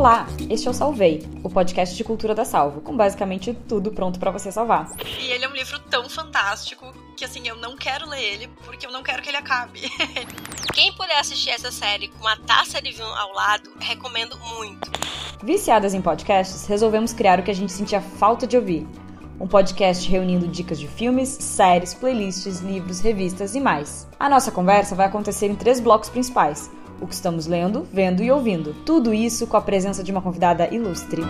Olá, este é o Salvei, o podcast de cultura da Salvo, com basicamente tudo pronto para você salvar. E ele é um livro tão fantástico que assim, eu não quero ler ele porque eu não quero que ele acabe. Quem puder assistir essa série com uma taça de vinho ao lado, recomendo muito. Viciadas em podcasts, resolvemos criar o que a gente sentia falta de ouvir. Um podcast reunindo dicas de filmes, séries, playlists, livros, revistas e mais. A nossa conversa vai acontecer em três blocos principais o que estamos lendo, vendo e ouvindo. Tudo isso com a presença de uma convidada ilustre.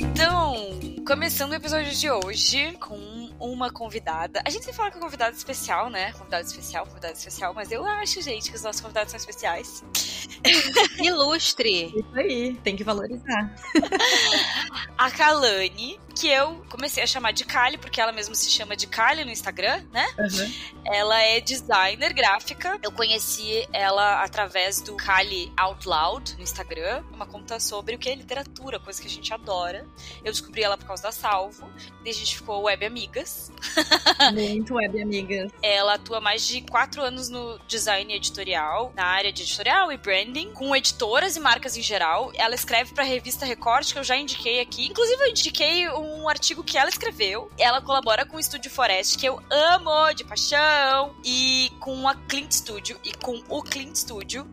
Então, começando o episódio de hoje com uma convidada. A gente sempre fala que é convidada especial, né? Convidada especial, convidada especial, mas eu acho, gente, que os nossos convidados são especiais. Ilustre. Isso aí, tem que valorizar. a Kalani, que eu comecei a chamar de Kali, porque ela mesma se chama de Kali no Instagram, né? Uhum. Ela é designer gráfica. Eu conheci ela através do Kali Out Loud no Instagram, uma conta sobre o que é literatura, coisa que a gente adora. Eu descobri ela por causa da Salvo, e a gente ficou web amigas. Muito web amigas. Ela atua mais de quatro anos no design editorial, na área de editorial e branding, com editoras e marcas em geral. Ela escreve para a revista Record, que eu já indiquei aqui. Inclusive, eu indiquei um artigo que ela escreveu. Ela colabora com o Estúdio Forest, que eu amo de paixão, e com a Clint Studio e com o Clint Studio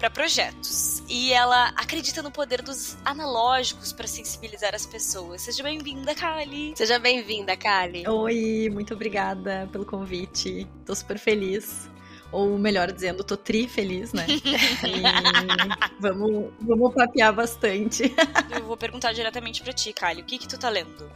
para projetos. E ela acredita no poder dos analógicos para sensibilizar as pessoas. Seja bem-vinda, Kali. Seja bem-vinda, Kali. Oi, muito obrigada pelo convite. Tô super feliz ou melhor dizendo, tô tri feliz, né? E vamos, vamos papear bastante. Eu vou perguntar diretamente para ti, Kali, o que que tu tá lendo?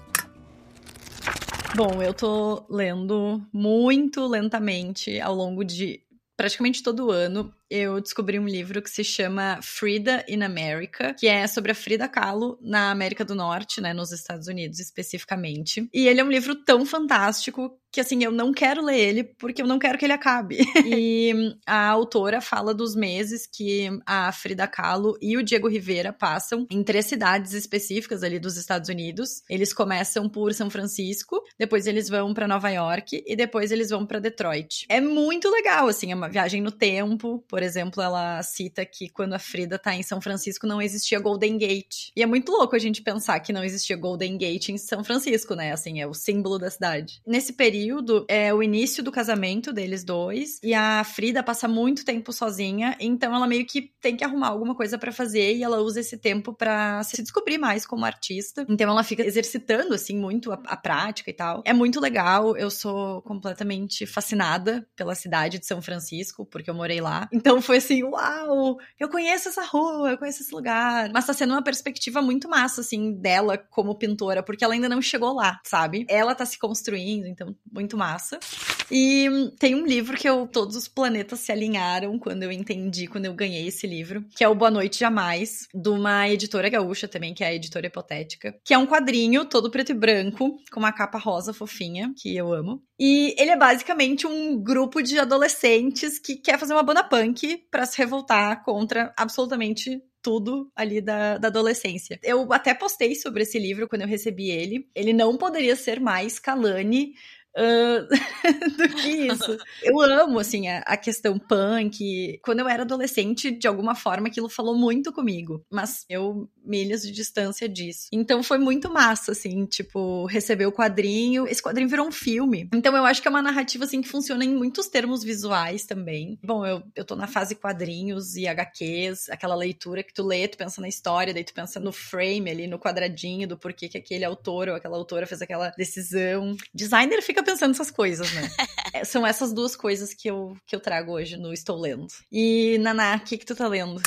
Bom, eu tô lendo muito lentamente ao longo de praticamente todo ano eu descobri um livro que se chama Frida in America, que é sobre a Frida Kahlo na América do Norte, né, nos Estados Unidos especificamente. E ele é um livro tão fantástico que assim, eu não quero ler ele porque eu não quero que ele acabe. e a autora fala dos meses que a Frida Kahlo e o Diego Rivera passam em três cidades específicas ali dos Estados Unidos. Eles começam por São Francisco, depois eles vão para Nova York e depois eles vão para Detroit. É muito legal, assim, é uma viagem no tempo, por exemplo, ela cita que quando a Frida tá em São Francisco não existia Golden Gate. E é muito louco a gente pensar que não existia Golden Gate em São Francisco, né? Assim, é o símbolo da cidade. Nesse período, é o início do casamento deles dois, e a Frida passa muito tempo sozinha, então ela meio que tem que arrumar alguma coisa para fazer e ela usa esse tempo para se descobrir mais como artista. Então ela fica exercitando assim muito a, a prática e tal. É muito legal, eu sou completamente fascinada pela cidade de São Francisco, porque eu morei lá. Então foi assim, uau, eu conheço essa rua, eu conheço esse lugar. Mas tá sendo uma perspectiva muito massa, assim, dela como pintora, porque ela ainda não chegou lá, sabe? Ela tá se construindo, então, muito massa. E tem um livro que eu, todos os planetas se alinharam quando eu entendi, quando eu ganhei esse livro, que é o Boa Noite Jamais, de uma editora gaúcha também, que é a Editora Hipotética, que é um quadrinho todo preto e branco, com uma capa rosa fofinha, que eu amo. E ele é basicamente um grupo de adolescentes que quer fazer uma banda punk para se revoltar contra absolutamente tudo ali da, da adolescência. Eu até postei sobre esse livro quando eu recebi ele. Ele não poderia ser mais Kalani Uh, do que isso. Eu amo, assim, a, a, questão punk. Quando eu era adolescente, de alguma forma, aquilo falou muito comigo. Mas eu milhas de distância disso. Então foi muito massa, assim, tipo, receber o quadrinho. Esse quadrinho virou um filme. Então eu acho que é uma narrativa, assim, que funciona em muitos termos visuais também. Bom, eu, eu tô na fase quadrinhos e HQs, aquela leitura que tu lê, tu pensa na história, daí tu pensa no frame ali, no quadradinho do porquê que aquele autor ou aquela autora fez aquela decisão. Designer fica pensando essas coisas, né? é, são essas duas coisas que eu, que eu trago hoje no Estou Lendo. E, Naná, o que, que tu tá lendo?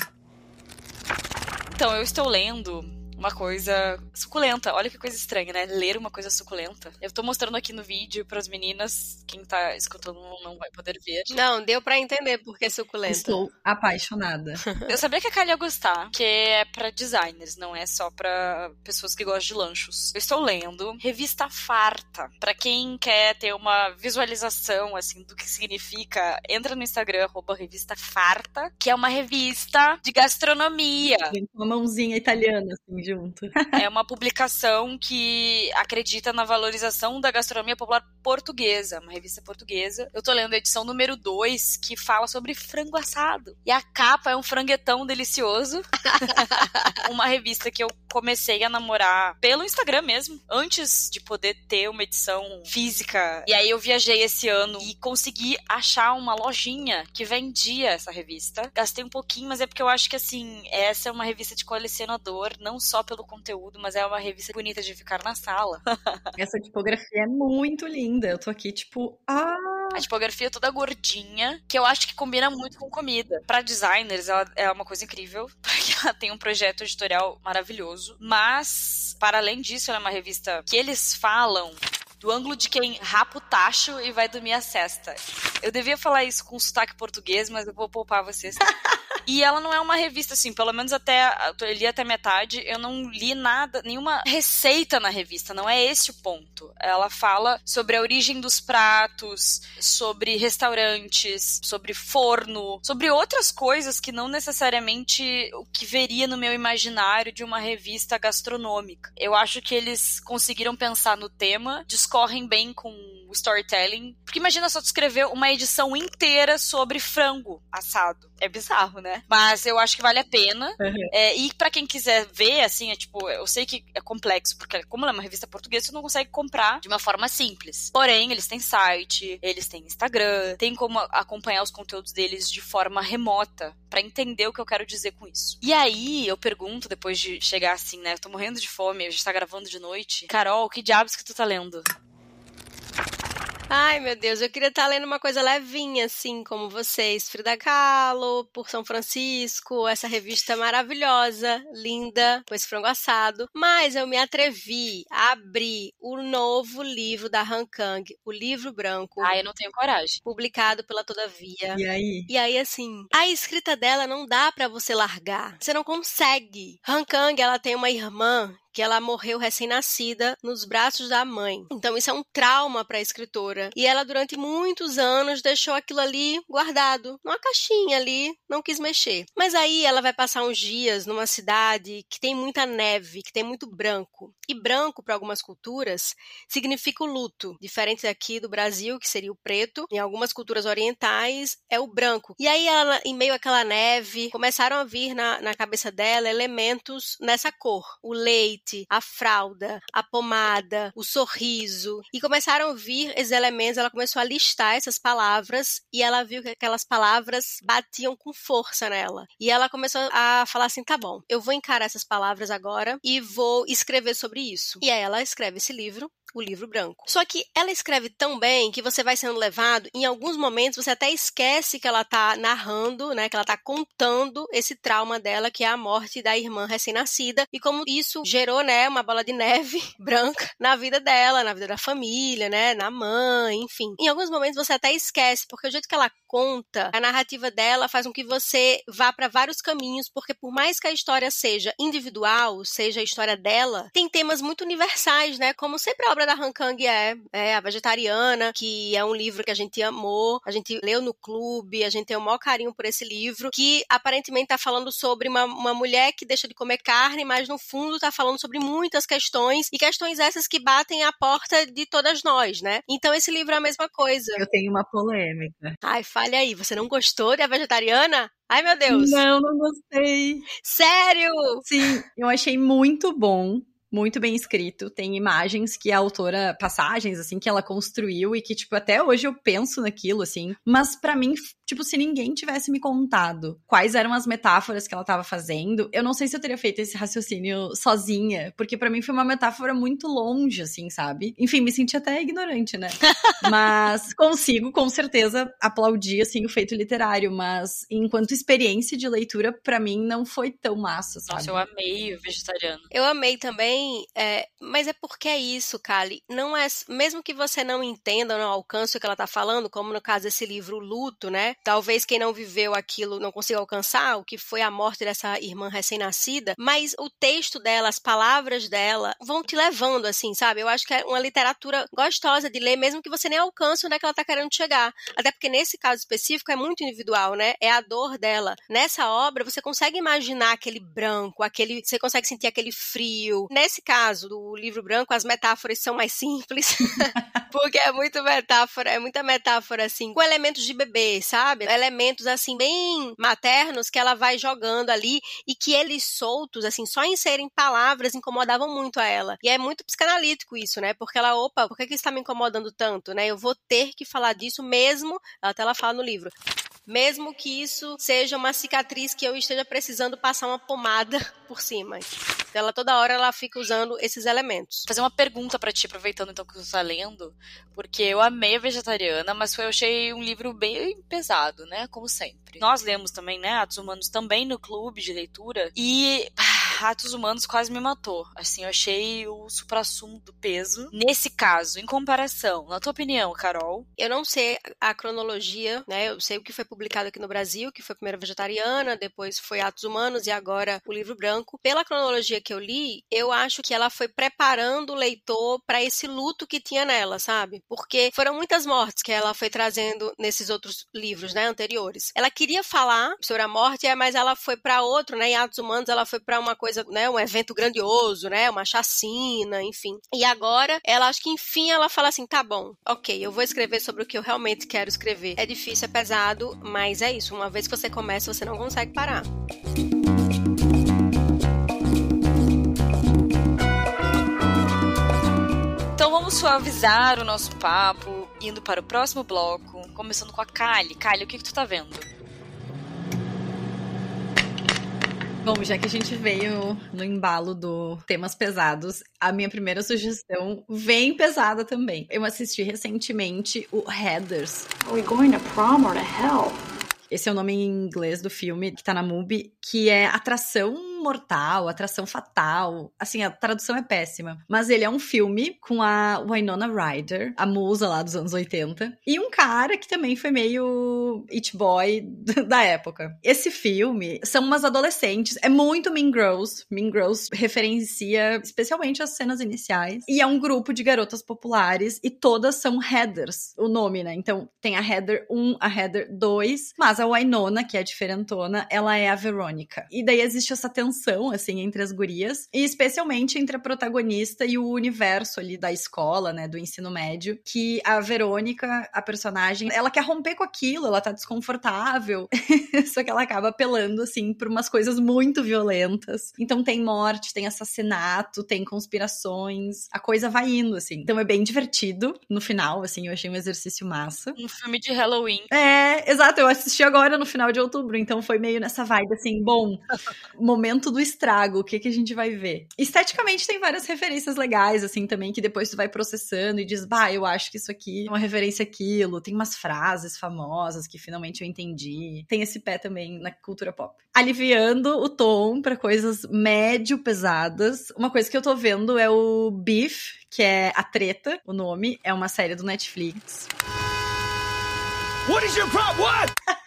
Então, eu estou lendo uma coisa suculenta. Olha que coisa estranha, né? Ler uma coisa suculenta. Eu tô mostrando aqui no vídeo para as meninas, quem tá escutando não vai poder ver. Não, deu para entender porque é suculenta. Estou apaixonada. Eu sabia que a Kali ia gostar, que é para designers, não é só para pessoas que gostam de lanchos. Eu estou lendo Revista Farta. Para quem quer ter uma visualização assim do que significa, entra no Instagram arroba Revista Farta, que é uma revista de gastronomia. Uma mãozinha italiana assim junto. é uma publicação que acredita na valorização da gastronomia popular portuguesa, uma revista portuguesa. Eu tô lendo a edição número 2, que fala sobre frango assado. E a capa é um franguetão delicioso. uma revista que eu comecei a namorar pelo Instagram mesmo, antes de poder ter uma edição física. E aí eu viajei esse ano e consegui achar uma lojinha que vendia essa revista. Gastei um pouquinho, mas é porque eu acho que assim, essa é uma revista de colecionador, não só pelo conteúdo, mas é uma revista bonita de ficar na sala. essa tipografia é muito linda. Eu tô aqui tipo, ah, a tipografia é toda gordinha, que eu acho que combina muito com comida. Para designers, ela é uma coisa incrível, porque ela tem um projeto editorial maravilhoso. Mas, para além disso, ela é uma revista que eles falam do ângulo de quem rapa o tacho e vai dormir a cesta. Eu devia falar isso com sotaque português, mas eu vou poupar vocês. E ela não é uma revista, assim, pelo menos até. Eu li até metade, eu não li nada, nenhuma receita na revista, não é esse o ponto. Ela fala sobre a origem dos pratos, sobre restaurantes, sobre forno, sobre outras coisas que não necessariamente o que veria no meu imaginário de uma revista gastronômica. Eu acho que eles conseguiram pensar no tema, discorrem bem com o storytelling. Porque imagina só tu escrever uma edição inteira sobre frango assado. É bizarro, né? Mas eu acho que vale a pena. Uhum. É, e para quem quiser ver, assim, é tipo, eu sei que é complexo, porque como ela é uma revista portuguesa, você não consegue comprar de uma forma simples. Porém, eles têm site, eles têm Instagram, tem como acompanhar os conteúdos deles de forma remota, para entender o que eu quero dizer com isso. E aí, eu pergunto, depois de chegar assim, né? Eu tô morrendo de fome, a gente tá gravando de noite. Carol, que diabos que tu tá lendo? Ai, meu Deus, eu queria estar lendo uma coisa levinha, assim, como vocês. Frida Kahlo, por São Francisco, essa revista maravilhosa, linda, com esse frango assado. Mas eu me atrevi a abrir o novo livro da Han Kang, o livro branco. Ai, eu não tenho coragem. Publicado pela Todavia. E aí? E aí, assim, a escrita dela não dá para você largar. Você não consegue. Han Kang, ela tem uma irmã que ela morreu recém-nascida nos braços da mãe. Então isso é um trauma para a escritora. E ela durante muitos anos deixou aquilo ali guardado, numa caixinha ali, não quis mexer. Mas aí ela vai passar uns dias numa cidade que tem muita neve, que tem muito branco. E branco para algumas culturas significa o luto, diferente daqui do Brasil, que seria o preto. Em algumas culturas orientais é o branco. E aí ela, em meio àquela neve, começaram a vir na, na cabeça dela elementos nessa cor: o leite a fralda, a pomada, o sorriso. E começaram a vir esses elementos, ela começou a listar essas palavras e ela viu que aquelas palavras batiam com força nela. E ela começou a falar assim: tá bom, eu vou encarar essas palavras agora e vou escrever sobre isso. E aí ela escreve esse livro o livro branco. Só que ela escreve tão bem que você vai sendo levado, em alguns momentos você até esquece que ela está narrando, né, que ela está contando esse trauma dela, que é a morte da irmã recém-nascida, e como isso gerou, né, uma bola de neve branca na vida dela, na vida da família, né, na mãe, enfim. Em alguns momentos você até esquece, porque o jeito que ela conta, a narrativa dela faz com que você vá para vários caminhos, porque por mais que a história seja individual, seja a história dela, tem temas muito universais, né, como sempre a obra da Han Kang é, é A Vegetariana, que é um livro que a gente amou, a gente leu no clube, a gente tem o maior carinho por esse livro, que aparentemente está falando sobre uma, uma mulher que deixa de comer carne, mas no fundo está falando sobre muitas questões, e questões essas que batem a porta de todas nós, né? Então esse livro é a mesma coisa. Eu tenho uma polêmica. Ai, fale aí, você não gostou da Vegetariana? Ai, meu Deus. Não, não gostei. Sério? Sim, eu achei muito bom muito bem escrito. Tem imagens que a autora, passagens, assim, que ela construiu e que, tipo, até hoje eu penso naquilo, assim. Mas para mim, tipo, se ninguém tivesse me contado quais eram as metáforas que ela tava fazendo, eu não sei se eu teria feito esse raciocínio sozinha, porque para mim foi uma metáfora muito longe, assim, sabe? Enfim, me senti até ignorante, né? mas consigo, com certeza, aplaudir, assim, o feito literário, mas enquanto experiência de leitura, para mim não foi tão massa, sabe? Nossa, eu amei o vegetariano. Eu amei também é, mas é porque é isso, Kali. Não é, mesmo que você não entenda, não alcance o que ela está falando, como no caso desse livro Luto, né? Talvez quem não viveu aquilo não consiga alcançar, o que foi a morte dessa irmã recém-nascida, mas o texto dela, as palavras dela, vão te levando, assim, sabe? Eu acho que é uma literatura gostosa de ler, mesmo que você nem alcance onde é que ela tá querendo chegar. Até porque nesse caso específico é muito individual, né? É a dor dela. Nessa obra, você consegue imaginar aquele branco, aquele. Você consegue sentir aquele frio. Nesse caso do livro branco, as metáforas são mais simples. porque é muito metáfora, é muita metáfora, assim, com elementos de bebê, sabe? Elementos, assim, bem maternos que ela vai jogando ali e que eles soltos, assim, só em serem palavras incomodavam muito a ela. E é muito psicanalítico isso, né? Porque ela, opa, por que, que isso tá me incomodando tanto, né? Eu vou ter que falar disso mesmo, até ela fala no livro, mesmo que isso seja uma cicatriz que eu esteja precisando passar uma pomada por cima. Então, ela toda hora ela fica usando esses elementos. Vou fazer uma pergunta para ti, aproveitando então que você está lendo, porque eu amei a Vegetariana, mas foi, eu achei um livro bem pesado, né? Como sempre. Nós lemos também, né? Atos Humanos também no clube de leitura e Atos Humanos quase me matou. Assim, eu achei o supra-sumo do peso. Nesse caso, em comparação, na tua opinião, Carol? Eu não sei a cronologia, né? Eu sei o que foi publicado aqui no Brasil, que foi primeiro Vegetariana, depois foi Atos Humanos e agora o Livro Branco. Pela cronologia que eu li, eu acho que ela foi preparando o leitor para esse luto que tinha nela, sabe? Porque foram muitas mortes que ela foi trazendo nesses outros livros, né, anteriores. Ela queria falar sobre a morte, mas ela foi para outro, né? Em Atos Humanos ela foi para uma coisa, né, um evento grandioso, né, uma chacina, enfim. E agora, ela acho que enfim ela fala assim, tá bom, ok, eu vou escrever sobre o que eu realmente quero escrever. É difícil, é pesado, mas é isso. Uma vez que você começa, você não consegue parar. Então vamos suavizar o nosso papo, indo para o próximo bloco, começando com a Kali. Kali, o que, que tu tá vendo? Bom, já que a gente veio no embalo do temas pesados, a minha primeira sugestão vem pesada também. Eu assisti recentemente o Heathers. Are we going to prom or to hell? Esse é o nome em inglês do filme que tá na MUBI, que é Atração mortal, atração fatal. Assim, a tradução é péssima. Mas ele é um filme com a Winona Ryder, a musa lá dos anos 80, e um cara que também foi meio it boy da época. Esse filme são umas adolescentes, é muito Mean Girls. Mean Girls referencia especialmente as cenas iniciais. E é um grupo de garotas populares e todas são Heathers, o nome, né? Então tem a Heather 1, a Heather 2, mas a Winona, que é a diferentona, ela é a Verônica. E daí existe essa tensão tensão, assim, entre as gurias, e especialmente entre a protagonista e o universo ali da escola, né, do ensino médio, que a Verônica, a personagem, ela quer romper com aquilo, ela tá desconfortável, só que ela acaba apelando, assim, por umas coisas muito violentas. Então tem morte, tem assassinato, tem conspirações, a coisa vai indo, assim. Então é bem divertido no final, assim, eu achei um exercício massa. Um filme de Halloween. É, exato, eu assisti agora no final de outubro, então foi meio nessa vibe, assim, bom, momento momento do estrago, o que, que a gente vai ver. Esteticamente tem várias referências legais, assim, também, que depois tu vai processando e diz, bah, eu acho que isso aqui é uma referência àquilo. Tem umas frases famosas que finalmente eu entendi. Tem esse pé também na cultura pop. Aliviando o tom para coisas médio pesadas. Uma coisa que eu tô vendo é o Beef, que é A Treta, o nome. É uma série do Netflix. What is your problem? What?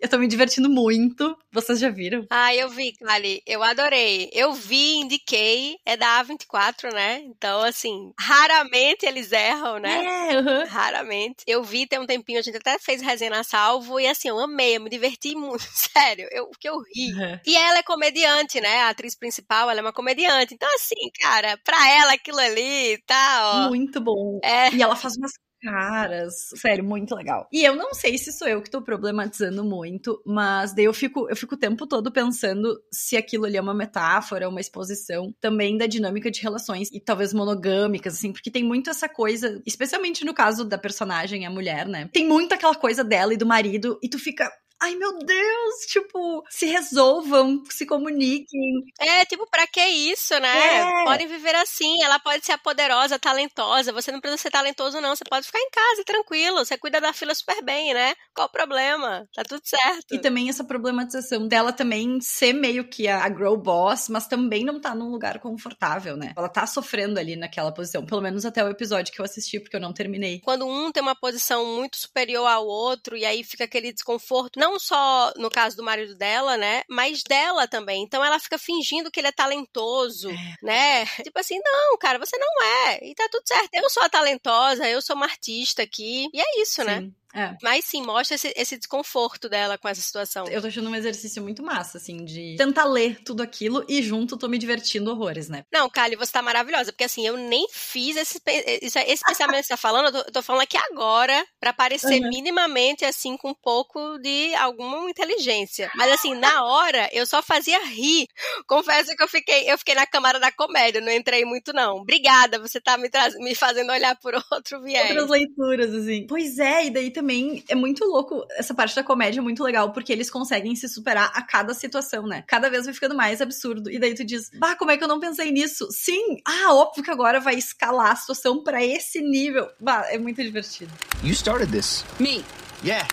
Eu tô me divertindo muito. Vocês já viram? Ah, eu vi, Kali. Eu adorei. Eu vi, indiquei. É da A24, né? Então, assim, raramente eles erram, né? É, uhum. Raramente. Eu vi tem um tempinho, a gente até fez resenha na salvo. E assim, eu amei, eu me diverti muito. Sério, eu, que eu ri. Uhum. E ela é comediante, né? A atriz principal, ela é uma comediante. Então, assim, cara, pra ela aquilo ali tá, ó. Muito bom. É. E ela faz umas caras. Sério, muito legal. E eu não sei se sou eu que tô problematizando muito, mas daí eu fico, eu fico o tempo todo pensando se aquilo ali é uma metáfora, uma exposição também da dinâmica de relações e talvez monogâmicas, assim, porque tem muito essa coisa, especialmente no caso da personagem, a mulher, né? Tem muito aquela coisa dela e do marido, e tu fica ai meu Deus, tipo, se resolvam, se comuniquem. É, tipo, pra que isso, né? É. Podem viver assim, ela pode ser a poderosa, talentosa, você não precisa ser talentoso não, você pode ficar em casa, tranquilo, você cuida da fila super bem, né? Qual o problema? Tá tudo certo. E também essa problematização dela também ser meio que a, a girl boss, mas também não tá num lugar confortável, né? Ela tá sofrendo ali naquela posição, pelo menos até o episódio que eu assisti, porque eu não terminei. Quando um tem uma posição muito superior ao outro, e aí fica aquele desconforto, não só no caso do marido dela, né? Mas dela também. Então ela fica fingindo que ele é talentoso, é. né? Tipo assim, não, cara, você não é. E tá tudo certo. Eu sou a talentosa, eu sou uma artista aqui. E é isso, né? Sim. né? É. Mas sim, mostra esse, esse, desconforto dela com essa situação. Eu tô achando um exercício muito massa, assim, de tentar ler tudo aquilo e junto tô me divertindo horrores, né? Não, Kali, você tá maravilhosa, porque assim, eu nem fiz esse, esse, esse pensamento que você tá falando, eu tô, eu tô, falando aqui agora, para parecer uhum. minimamente, assim, com um pouco de alguma inteligência. Mas assim, na hora, eu só fazia rir. Confesso que eu fiquei, eu fiquei na câmara da comédia, não entrei muito, não. Obrigada, você tá me, me fazendo olhar por outro viés. Outras leituras, assim. Pois é, e daí também é muito louco. Essa parte da comédia é muito legal, porque eles conseguem se superar a cada situação, né? Cada vez vai ficando mais absurdo. E daí tu diz, bah, como é que eu não pensei nisso? Sim! Ah, óbvio que agora vai escalar a situação para esse nível. Bah, é muito divertido. You started this. Me. Yeah.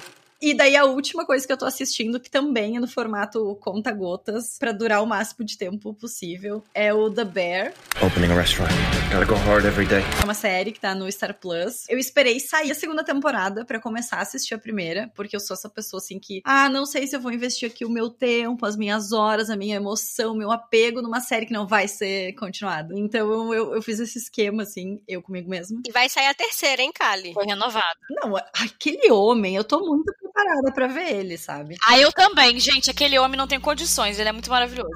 E daí a última coisa que eu tô assistindo, que também é no formato conta-gotas, para durar o máximo de tempo possível, é o The Bear. Opening a restaurant. Gotta go hard every day. É uma série que tá no Star Plus. Eu esperei sair a segunda temporada para começar a assistir a primeira, porque eu sou essa pessoa assim que, ah, não sei se eu vou investir aqui o meu tempo, as minhas horas, a minha emoção, o meu apego numa série que não vai ser continuada. Então eu, eu fiz esse esquema, assim, eu comigo mesmo. E vai sair a terceira, hein, Kali? Foi renovada. Não, aquele homem, eu tô muito preparada para ver ele, sabe? Ah, eu também, gente. Aquele homem não tem condições, ele é muito maravilhoso.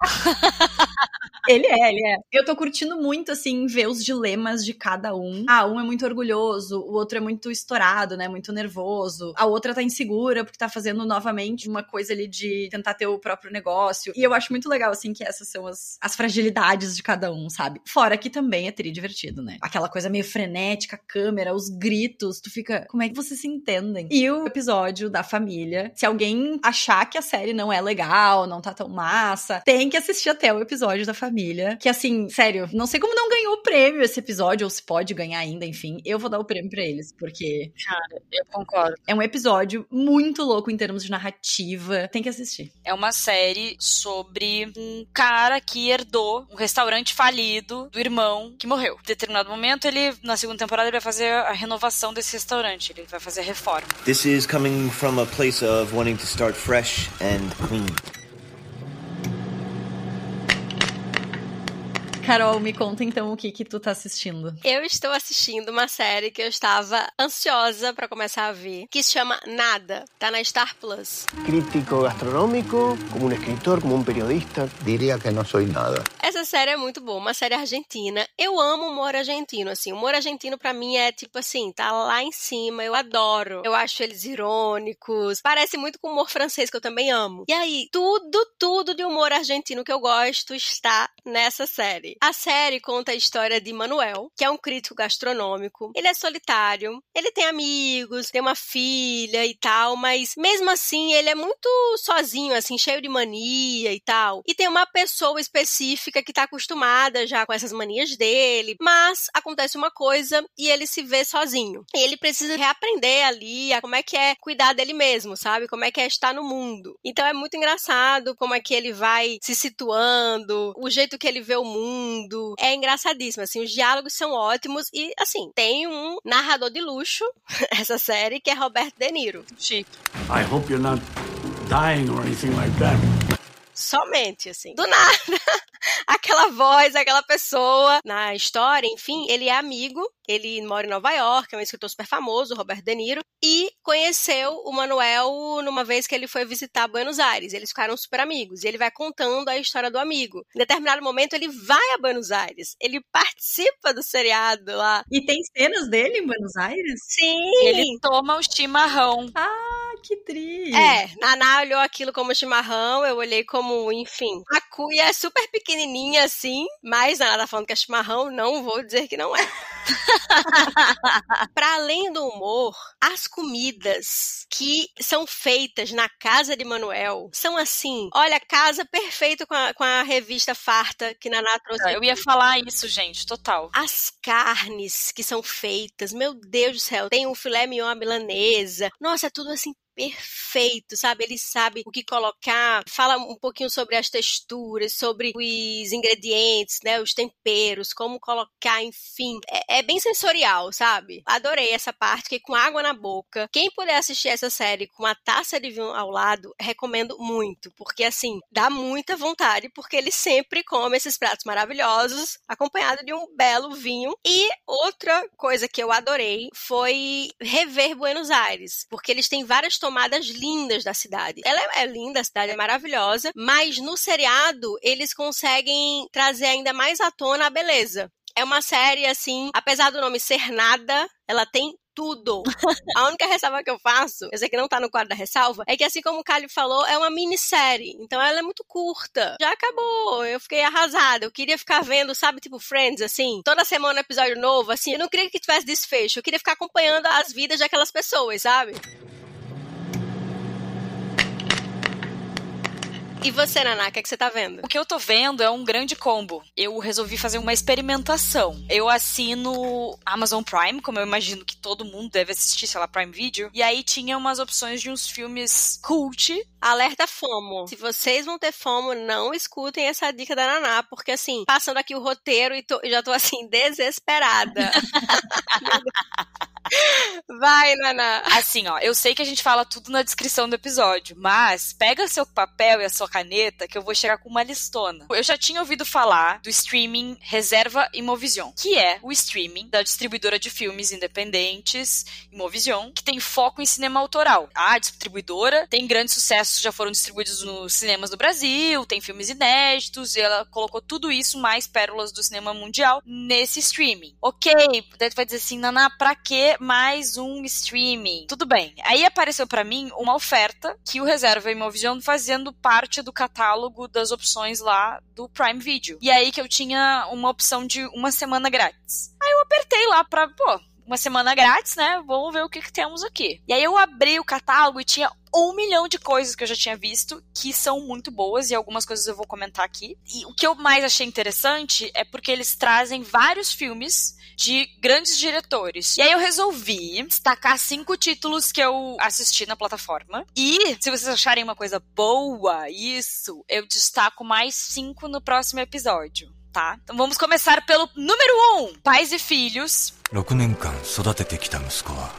ele é, ele é. Eu tô curtindo muito, assim, ver os dilemas de cada um. Ah, um é muito orgulhoso, o outro é muito estourado, né? Muito nervoso. A outra tá insegura porque tá fazendo novamente uma coisa ali de tentar ter o próprio negócio. E eu acho muito legal, assim, que essas são as, as fragilidades de cada um, sabe? Fora que também é tri divertido, né? Aquela coisa meio frenética, a câmera, os gritos, tu fica, como é que vocês se entendem? E o episódio da família, se alguém achar que a série não é legal, não tá tão massa, tem que assistir até o episódio da família. Que assim, sério, não sei como não ganhou o prêmio esse episódio, ou se pode ganhar ainda, enfim. Eu vou dar o prêmio pra eles, porque. Cara, eu concordo. É um episódio muito louco em termos de narrativa. Tem que assistir. É uma série sobre um cara que herdou um restaurante falido do irmão que morreu. Em determinado momento, ele, na segunda temporada, ele vai fazer a renovação desse restaurante. Ele vai fazer a reforma. This is coming from a place of wanting to start fresh and clean. Carol, me conta então o que que tu tá assistindo. Eu estou assistindo uma série que eu estava ansiosa para começar a ver, que se chama Nada, tá na Star Plus. Crítico gastronômico, como um escritor, como um periodista. Diria que não sou nada. Essa série é muito boa, uma série argentina. Eu amo humor argentino, assim. O humor argentino para mim é tipo assim, tá lá em cima, eu adoro. Eu acho eles irônicos. Parece muito com o humor francês que eu também amo. E aí, tudo, tudo de humor argentino que eu gosto está nessa série. A série conta a história de Manuel, que é um crítico gastronômico. Ele é solitário, ele tem amigos, tem uma filha e tal, mas mesmo assim ele é muito sozinho, assim, cheio de mania e tal. E tem uma pessoa específica que tá acostumada já com essas manias dele, mas acontece uma coisa e ele se vê sozinho. E ele precisa reaprender ali a como é que é cuidar dele mesmo, sabe? Como é que é estar no mundo. Então é muito engraçado como é que ele vai se situando, o jeito que ele vê o mundo mundo. É engraçadíssimo, assim, os diálogos são ótimos e, assim, tem um narrador de luxo, essa série, que é Roberto De Niro. Chique. I hope you're not dying or anything like that. Somente, assim. Do nada. aquela voz, aquela pessoa na história, enfim, ele é amigo, ele mora em Nova York, é um escritor super famoso, Robert De Niro, e conheceu o Manuel numa vez que ele foi visitar Buenos Aires. Eles ficaram super amigos, e ele vai contando a história do amigo. Em determinado momento, ele vai a Buenos Aires, ele participa do seriado lá. E tem cenas dele em Buenos Aires? Sim! Ele toma o chimarrão. Ah, que triste! É, Naná olhou aquilo como chimarrão, eu olhei como, enfim. A cuia é super pequenininha assim, mas Naná tá falando que é chimarrão, não vou dizer que não é. Para além do humor, as comidas que são feitas na casa de Manuel são assim, olha, casa perfeito com a, com a revista Farta que Naná trouxe. Eu ia falar isso, gente, total. As carnes que são feitas, meu Deus do céu, tem um filé mignon milanesa. Nossa, é tudo assim perfeito, sabe? Ele sabe o que colocar, fala um pouquinho sobre as texturas, sobre os ingredientes, né? Os temperos, como colocar, enfim. É, é bem sensorial, sabe? Adorei essa parte, que com água na boca. Quem puder assistir essa série com uma taça de vinho ao lado, recomendo muito, porque assim, dá muita vontade, porque ele sempre come esses pratos maravilhosos, acompanhado de um belo vinho. E outra coisa que eu adorei foi rever Buenos Aires, porque eles têm várias tomadas lindas da cidade. Ela é, é linda, a cidade é maravilhosa, mas no seriado eles conseguem trazer ainda mais à tona a beleza. É uma série, assim, apesar do nome ser nada, ela tem tudo. A única ressalva que eu faço, eu sei que não tá no quadro da ressalva, é que assim como o Calho falou, é uma minissérie. Então ela é muito curta. Já acabou. Eu fiquei arrasada. Eu queria ficar vendo, sabe, tipo Friends, assim, toda semana episódio novo, assim. Eu não queria que tivesse desfecho. Eu queria ficar acompanhando as vidas daquelas pessoas, sabe? E você, Naná, o que, é que você tá vendo? O que eu tô vendo é um grande combo. Eu resolvi fazer uma experimentação. Eu assino Amazon Prime, como eu imagino que todo mundo deve assistir, sei lá, Prime Video. E aí tinha umas opções de uns filmes cult. Alerta FOMO. Se vocês vão ter FOMO, não escutem essa dica da Naná, porque assim, passando aqui o roteiro e tô, já tô assim, desesperada. Vai, Naná. Assim, ó, eu sei que a gente fala tudo na descrição do episódio, mas pega seu papel e a sua caneta que eu vou chegar com uma listona. Eu já tinha ouvido falar do streaming Reserva Imovision, que é o streaming da distribuidora de filmes independentes Imovision, que tem foco em cinema autoral. A distribuidora tem grandes sucessos, já foram distribuídos nos cinemas do Brasil, tem filmes inéditos, e ela colocou tudo isso, mais pérolas do cinema mundial, nesse streaming. Ok, daí tu vai dizer assim, Naná, pra que mais um streaming. Tudo bem. Aí apareceu para mim uma oferta que o Reserva Imovision fazendo parte do catálogo das opções lá do Prime Video. E aí que eu tinha uma opção de uma semana grátis. Aí eu apertei lá pra, pô, uma semana grátis, né? Vamos ver o que, que temos aqui. E aí eu abri o catálogo e tinha um milhão de coisas que eu já tinha visto que são muito boas e algumas coisas eu vou comentar aqui. E o que eu mais achei interessante é porque eles trazem vários filmes de grandes diretores. E aí eu resolvi destacar cinco títulos que eu assisti na plataforma. E se vocês acharem uma coisa boa, isso, eu destaco mais cinco no próximo episódio Tá? Então vamos começar pelo número um: Pais e Filhos. 6年間育ててきた息子は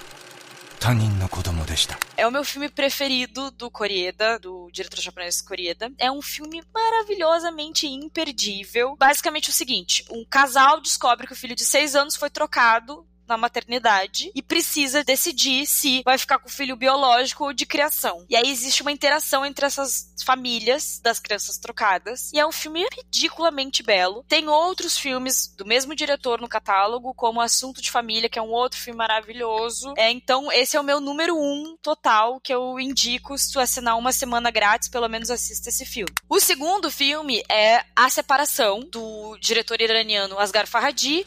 他人の子供でした。É o meu filme preferido do Koreeda, do diretor japonês Koreeda. É um filme maravilhosamente imperdível. Basicamente o seguinte: um casal descobre que o filho de seis anos foi trocado na maternidade e precisa decidir se vai ficar com o filho biológico ou de criação. E aí existe uma interação entre essas famílias das crianças trocadas. E é um filme ridiculamente belo. Tem outros filmes do mesmo diretor no catálogo, como Assunto de Família, que é um outro filme maravilhoso. É, então, esse é o meu número um total que eu indico. Se tu assinar uma semana grátis, pelo menos assista esse filme. O segundo filme é A Separação, do diretor iraniano Asghar Farhadi.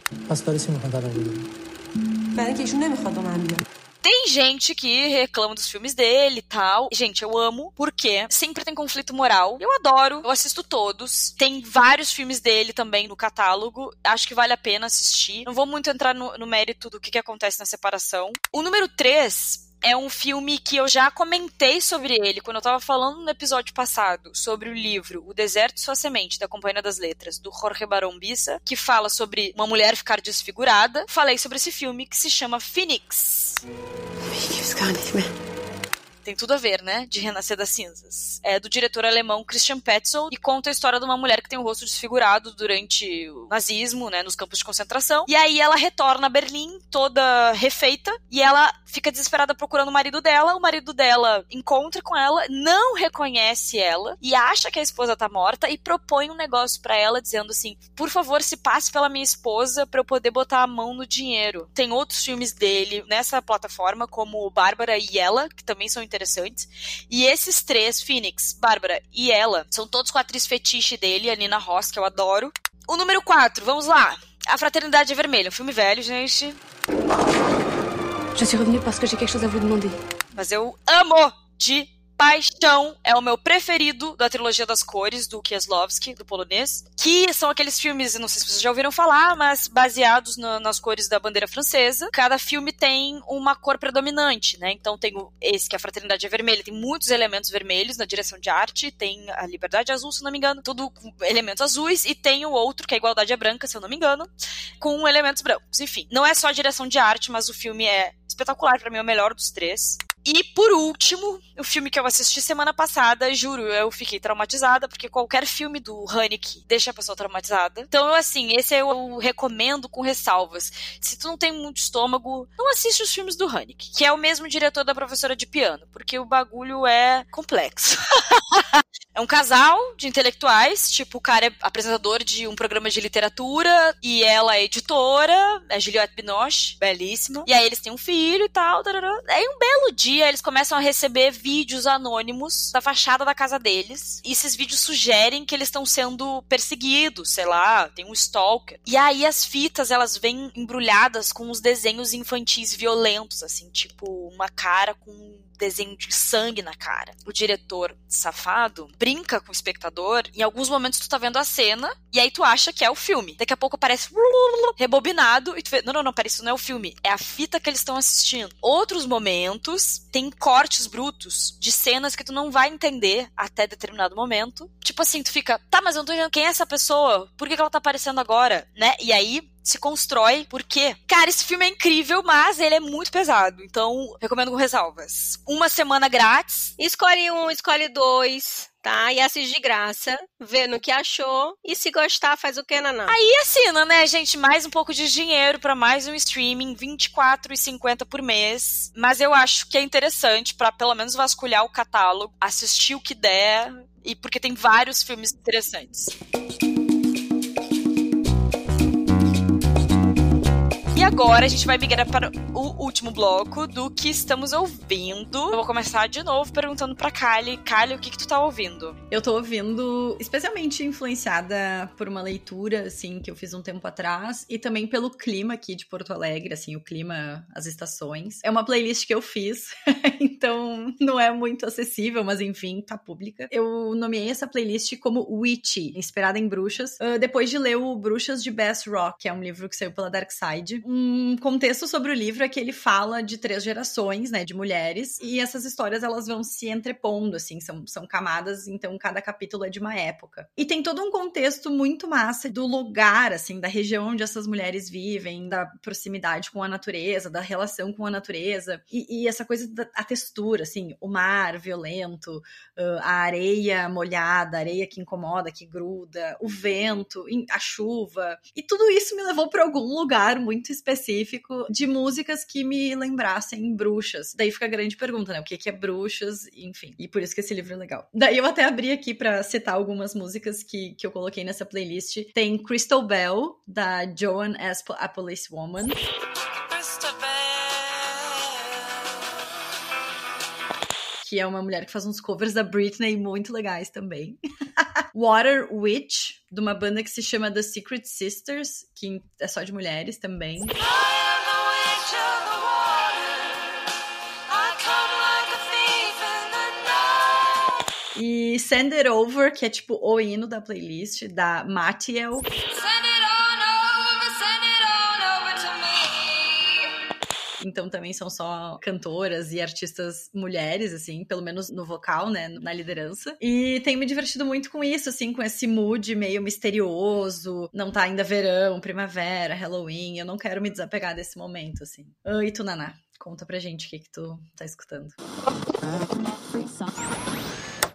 Tem gente que reclama dos filmes dele e tal. Gente, eu amo, porque sempre tem conflito moral. Eu adoro, eu assisto todos. Tem vários filmes dele também no catálogo. Acho que vale a pena assistir. Não vou muito entrar no, no mérito do que, que acontece na separação. O número 3 é um filme que eu já comentei sobre ele quando eu tava falando no episódio passado sobre o livro O Deserto e Sua Semente, da Companhia das Letras, do Jorge Barón Bissa, que fala sobre uma mulher ficar desfigurada. Falei sobre esse filme que se chama Phoenix. Phoenix, tem tudo a ver, né? De Renascer das Cinzas. É do diretor alemão Christian Petzold e conta a história de uma mulher que tem o rosto desfigurado durante o nazismo, né? Nos campos de concentração. E aí ela retorna a Berlim toda refeita e ela fica desesperada procurando o marido dela. O marido dela encontra com ela, não reconhece ela e acha que a esposa tá morta e propõe um negócio para ela dizendo assim: por favor, se passe pela minha esposa para eu poder botar a mão no dinheiro. Tem outros filmes dele nessa plataforma, como Bárbara e ela, que também são interessantes. E esses três, Phoenix, Bárbara e ela, são todos com a atriz fetiche dele, a Nina Ross, que eu adoro. O número 4, vamos lá. A Fraternidade é Vermelha, um filme velho, gente. Je suis revenue parce que j'ai quelque chose à vous demander. Mas eu amo de paixão, é o meu preferido da trilogia das cores, do Kieslowski, do polonês, que são aqueles filmes, não sei se vocês já ouviram falar, mas baseados no, nas cores da bandeira francesa. Cada filme tem uma cor predominante, né? Então tem esse, que é a Fraternidade é Vermelha, tem muitos elementos vermelhos na direção de arte, tem a Liberdade Azul, se não me engano, tudo com elementos azuis, e tem o outro, que é a Igualdade é Branca, se eu não me engano, com elementos brancos. Enfim, não é só a direção de arte, mas o filme é espetacular, para mim é o melhor dos três. E por último, o filme que eu assisti semana passada, juro, eu fiquei traumatizada, porque qualquer filme do Haneke deixa a pessoa traumatizada. Então, assim, esse eu recomendo com ressalvas. Se tu não tem muito estômago, não assiste os filmes do Haneke, que é o mesmo diretor da professora de piano, porque o bagulho é complexo. é um casal de intelectuais, tipo, o cara é apresentador de um programa de literatura e ela é editora, é Juliette Binoche, belíssima. E aí eles têm um filho e tal. Tarará. Aí um belo dia eles começam a receber vídeos anônimos da fachada da casa deles. E esses vídeos sugerem que eles estão sendo perseguidos, sei lá, tem um stalker. E aí as fitas, elas vêm embrulhadas com os desenhos infantis violentos, assim, tipo uma cara com desenho de sangue na cara. O diretor safado brinca com o espectador. Em alguns momentos tu tá vendo a cena e aí tu acha que é o filme. Daqui a pouco aparece rebobinado e tu vê, não, não, não, pera, isso não é o filme. É a fita que eles estão assistindo. Outros momentos tem cortes brutos de cenas que tu não vai entender até determinado momento. Tipo assim, tu fica, tá, mas eu não tô entendendo quem é essa pessoa? Por que, que ela tá aparecendo agora? Né? E aí se constrói, porque, cara, esse filme é incrível, mas ele é muito pesado. Então, recomendo com ressalvas. Uma semana grátis. Escolhe um, escolhe dois tá? E assiste de graça, vê no que achou e se gostar faz o que, Naná? Aí assina, né, gente? Mais um pouco de dinheiro para mais um streaming, R$24,50 por mês. Mas eu acho que é interessante para pelo menos vasculhar o catálogo, assistir o que der e porque tem vários filmes interessantes. E agora a gente vai migrar para o último bloco do que estamos ouvindo. Eu vou começar de novo perguntando pra Kali. Kali, o que, que tu tá ouvindo? Eu tô ouvindo, especialmente influenciada por uma leitura, assim, que eu fiz um tempo atrás, e também pelo clima aqui de Porto Alegre, assim, o clima, as estações. É uma playlist que eu fiz, então não é muito acessível, mas enfim, tá pública. Eu nomeei essa playlist como Witchy, inspirada em bruxas, uh, depois de ler o Bruxas de Bass Rock, que é um livro que saiu pela Dark Side um contexto sobre o livro é que ele fala de três gerações, né, de mulheres, e essas histórias elas vão se entrepondo, assim, são, são camadas, então cada capítulo é de uma época. E tem todo um contexto muito massa do lugar, assim, da região onde essas mulheres vivem, da proximidade com a natureza, da relação com a natureza, e, e essa coisa da a textura, assim, o mar violento, a areia molhada, a areia que incomoda, que gruda, o vento, a chuva, e tudo isso me levou para algum lugar muito específico de músicas que me lembrassem bruxas. Daí fica a grande pergunta, né? O que é bruxas? Enfim. E por isso que esse livro é legal. Daí eu até abri aqui para citar algumas músicas que, que eu coloquei nessa playlist. Tem Crystal Bell, da Joan S. A Police Woman. que é uma mulher que faz uns covers da Britney muito legais também. Water Witch, de uma banda que se chama The Secret Sisters, que é só de mulheres também. E Send It Over, que é tipo o hino da playlist, da Matiel. Então também são só cantoras e artistas mulheres, assim, pelo menos no vocal, né, na liderança. E tenho me divertido muito com isso, assim, com esse mood meio misterioso. Não tá ainda verão, primavera, Halloween. Eu não quero me desapegar desse momento, assim. E tu, Naná? Conta pra gente o que, que tu tá escutando.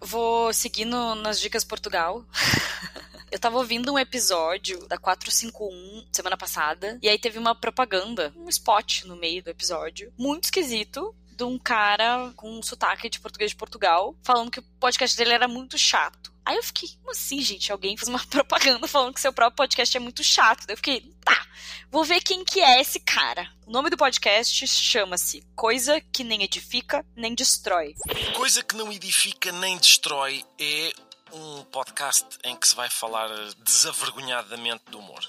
Vou seguindo nas dicas Portugal. Eu tava ouvindo um episódio da 451 semana passada, e aí teve uma propaganda, um spot no meio do episódio, muito esquisito, de um cara com um sotaque de português de Portugal, falando que o podcast dele era muito chato. Aí eu fiquei, como assim, gente? Alguém fez uma propaganda falando que seu próprio podcast é muito chato. Daí eu fiquei, tá, vou ver quem que é esse cara. O nome do podcast chama-se Coisa que nem edifica nem destrói. Coisa que não edifica nem destrói é um podcast em que se vai falar desavergonhadamente do humor.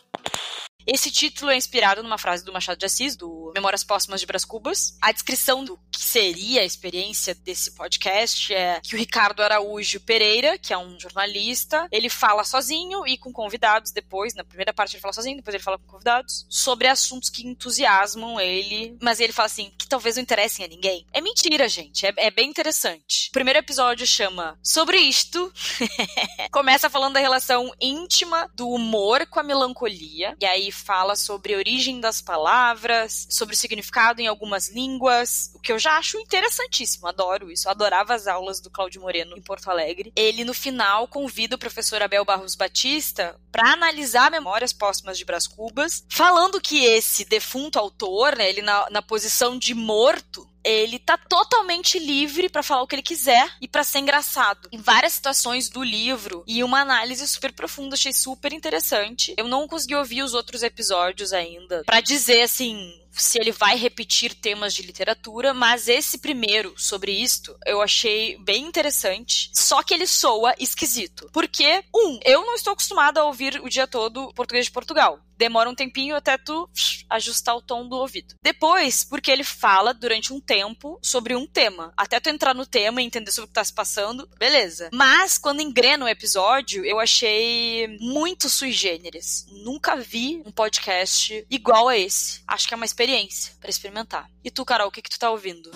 Esse título é inspirado numa frase do Machado de Assis, do Memórias Póstumas de Brás Cubas. A descrição do seria a experiência desse podcast é que o Ricardo Araújo Pereira, que é um jornalista, ele fala sozinho e com convidados depois, na primeira parte ele fala sozinho, depois ele fala com convidados, sobre assuntos que entusiasmam ele, mas ele fala assim, que talvez não interessem a ninguém. É mentira, gente, é, é bem interessante. O primeiro episódio chama Sobre Isto. Começa falando da relação íntima do humor com a melancolia, e aí fala sobre a origem das palavras, sobre o significado em algumas línguas, o que eu já acho interessantíssimo, adoro isso. Eu adorava as aulas do Cláudio Moreno em Porto Alegre. Ele, no final, convida o professor Abel Barros Batista para analisar memórias póstumas de Brás Cubas, falando que esse defunto autor, né, ele na, na posição de morto, ele tá totalmente livre para falar o que ele quiser e para ser engraçado. Em várias situações do livro e uma análise super profunda, achei super interessante. Eu não consegui ouvir os outros episódios ainda para dizer assim se ele vai repetir temas de literatura, mas esse primeiro sobre isto eu achei bem interessante, só que ele soa esquisito. Porque, um, eu não estou acostumada a ouvir o dia todo português de Portugal demora um tempinho até tu ajustar o tom do ouvido. Depois, porque ele fala durante um tempo sobre um tema. Até tu entrar no tema e entender sobre o que tá se passando, beleza. Mas, quando engrena o episódio, eu achei muito sui generis. Nunca vi um podcast igual a esse. Acho que é uma experiência para experimentar. E tu, Carol, o que, que tu tá ouvindo?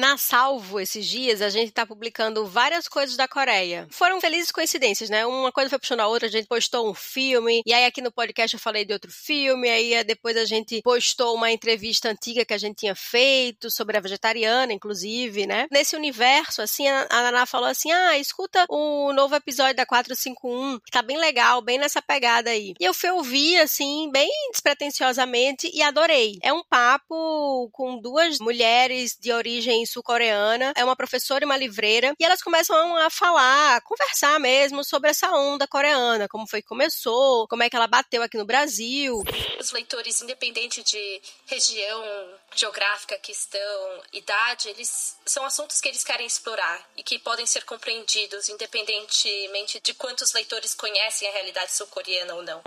Na Salvo, esses dias, a gente tá publicando várias coisas da Coreia. Foram felizes coincidências, né? Uma coisa foi puxando a outra, a gente postou um filme, e aí aqui no podcast eu falei de outro filme, aí depois a gente postou uma entrevista antiga que a gente tinha feito sobre a vegetariana, inclusive, né? Nesse universo, assim, a Naná falou assim: ah, escuta o novo episódio da 451, que tá bem legal, bem nessa pegada aí. E eu fui ouvir, assim, bem despretensiosamente e adorei. É um papo com duas mulheres de origem sul-coreana, é uma professora e uma livreira, e elas começam a falar, a conversar mesmo sobre essa onda coreana, como foi que começou, como é que ela bateu aqui no Brasil. Os leitores, independente de região geográfica, questão, idade, eles são assuntos que eles querem explorar e que podem ser compreendidos independentemente de quantos leitores conhecem a realidade sul-coreana ou não.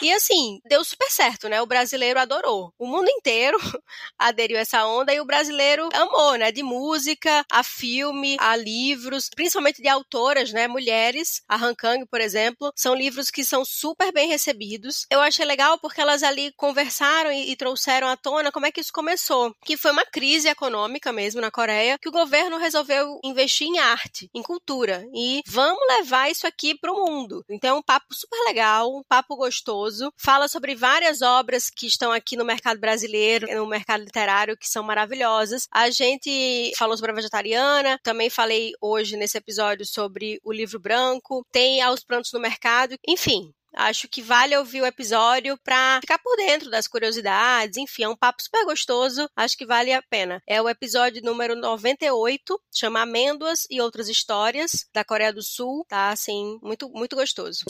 E assim, deu super certo, né? O brasileiro adorou. O mundo inteiro aderiu a essa onda e o brasileiro amou, né? De música, a filme, a livros, principalmente de autoras, né? Mulheres. A Han Kang, por exemplo, são livros que são super bem recebidos. Eu achei legal porque elas ali conversaram e, e trouxeram à tona como é que isso começou. Que foi uma crise econômica mesmo na Coreia, que o governo resolveu investir em arte, em cultura. E vamos levar isso aqui para o mundo. Então é um papo super legal, um papo gostoso. Fala sobre várias obras que estão aqui no mercado brasileiro, no mercado literário, que são maravilhosas. A gente falou sobre a vegetariana, também falei hoje nesse episódio sobre o livro branco, tem aos prantos no mercado, enfim. Acho que vale ouvir o episódio para ficar por dentro das curiosidades. Enfim, é um papo super gostoso. Acho que vale a pena. É o episódio número 98, chama Amêndoas e Outras Histórias, da Coreia do Sul. Tá, assim, muito, muito gostoso.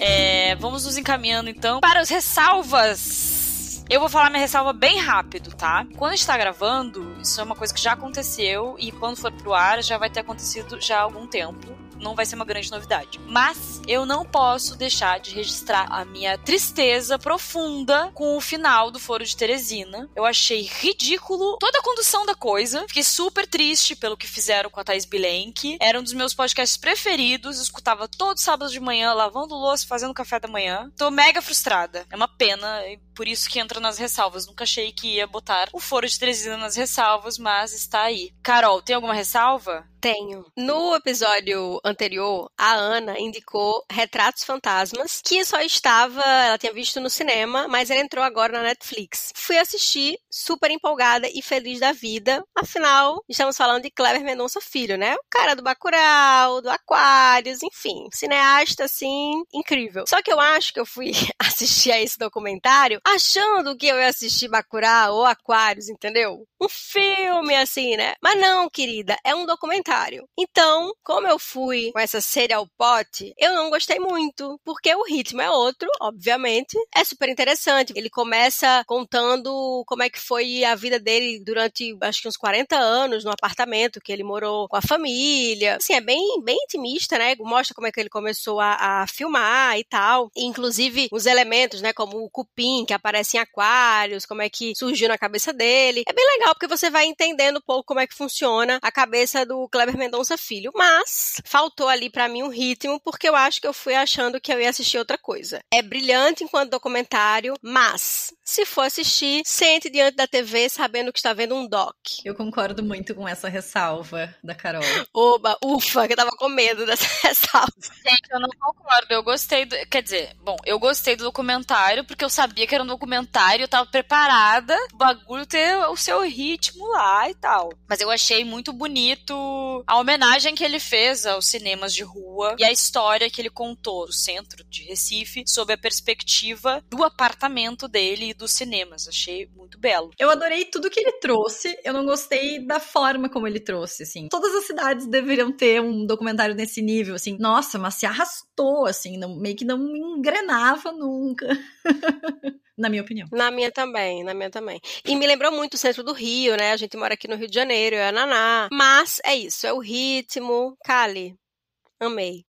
É, vamos nos encaminhando então para as ressalvas eu vou falar minha ressalva bem rápido, tá? Quando a gente tá gravando, isso é uma coisa que já aconteceu e quando for pro ar já vai ter acontecido já há algum tempo não vai ser uma grande novidade. Mas eu não posso deixar de registrar a minha tristeza profunda com o final do Foro de Teresina. Eu achei ridículo toda a condução da coisa. Fiquei super triste pelo que fizeram com a Thais Bilenque. Era um dos meus podcasts preferidos. Escutava todo sábado de manhã, lavando louça, fazendo café da manhã. Tô mega frustrada. É uma pena, por isso que entra nas ressalvas. Nunca achei que ia botar o Foro de Teresina nas ressalvas, mas está aí. Carol, tem alguma ressalva? Tenho. No episódio anterior, a Ana indicou Retratos Fantasmas, que só estava, ela tinha visto no cinema, mas ela entrou agora na Netflix. Fui assistir, super empolgada e feliz da vida. Afinal, estamos falando de Kleber Mendonça Filho, né? O cara do Bacurau, do Aquários, enfim, cineasta assim, incrível. Só que eu acho que eu fui assistir a esse documentário achando que eu ia assistir Bacurau ou Aquários, entendeu? Um filme assim, né? Mas não, querida, é um documentário. Então, como eu fui com essa sede ao pote, eu não gostei muito, porque o ritmo é outro, obviamente. É super interessante. Ele começa contando como é que foi a vida dele durante, acho que uns 40 anos no apartamento que ele morou com a família. Assim, é bem, bem intimista, né? Mostra como é que ele começou a, a filmar e tal. E, inclusive, os elementos, né? Como o cupim que aparece em aquários, como é que surgiu na cabeça dele. É bem legal porque você vai entendendo um pouco como é que funciona a cabeça do Kleber Mendonça Filho. Mas faltou ali para mim um ritmo porque eu acho que eu fui achando que eu ia assistir outra coisa. É brilhante enquanto documentário, mas se for assistir, sente diante da TV sabendo que está vendo um doc. Eu concordo muito com essa ressalva da Carol. Oba, ufa, que eu tava com medo dessa ressalva. Gente, eu não concordo. Eu gostei do. Quer dizer, bom, eu gostei do documentário porque eu sabia que era um documentário, eu tava preparada, o bagulho ter o seu ritmo lá e tal. Mas eu achei muito bonito a homenagem que ele fez aos cinemas de rua e a história que ele contou no centro de Recife sob a perspectiva do apartamento dele e dos cinemas. Achei muito belo. Eu adorei tudo que ele trouxe. Eu não gostei da forma como ele trouxe, assim. Todas as cidades deveriam ter um documentário nesse nível, assim. Nossa, mas se arrastou, assim, não, meio que não engrenava nunca. na minha opinião. Na minha também, na minha também. E me lembrou muito o centro do Rio, né? A gente mora aqui no Rio de Janeiro, é a Naná. Mas é isso, é o ritmo. Kali, amei.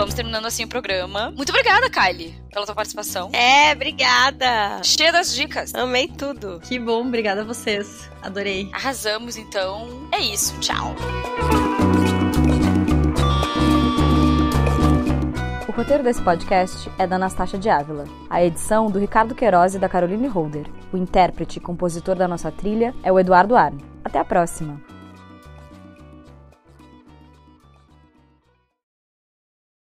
Vamos terminando assim o programa. Muito obrigada, Kylie, pela tua participação. É, obrigada. Cheia das dicas. Amei tudo. Que bom, obrigada a vocês. Adorei. Arrasamos, então. É isso. Tchau. O roteiro desse podcast é da Anastácia de Ávila. A edição do Ricardo Queiroz e da Caroline Holder. O intérprete e compositor da nossa trilha é o Eduardo Arne. Até a próxima!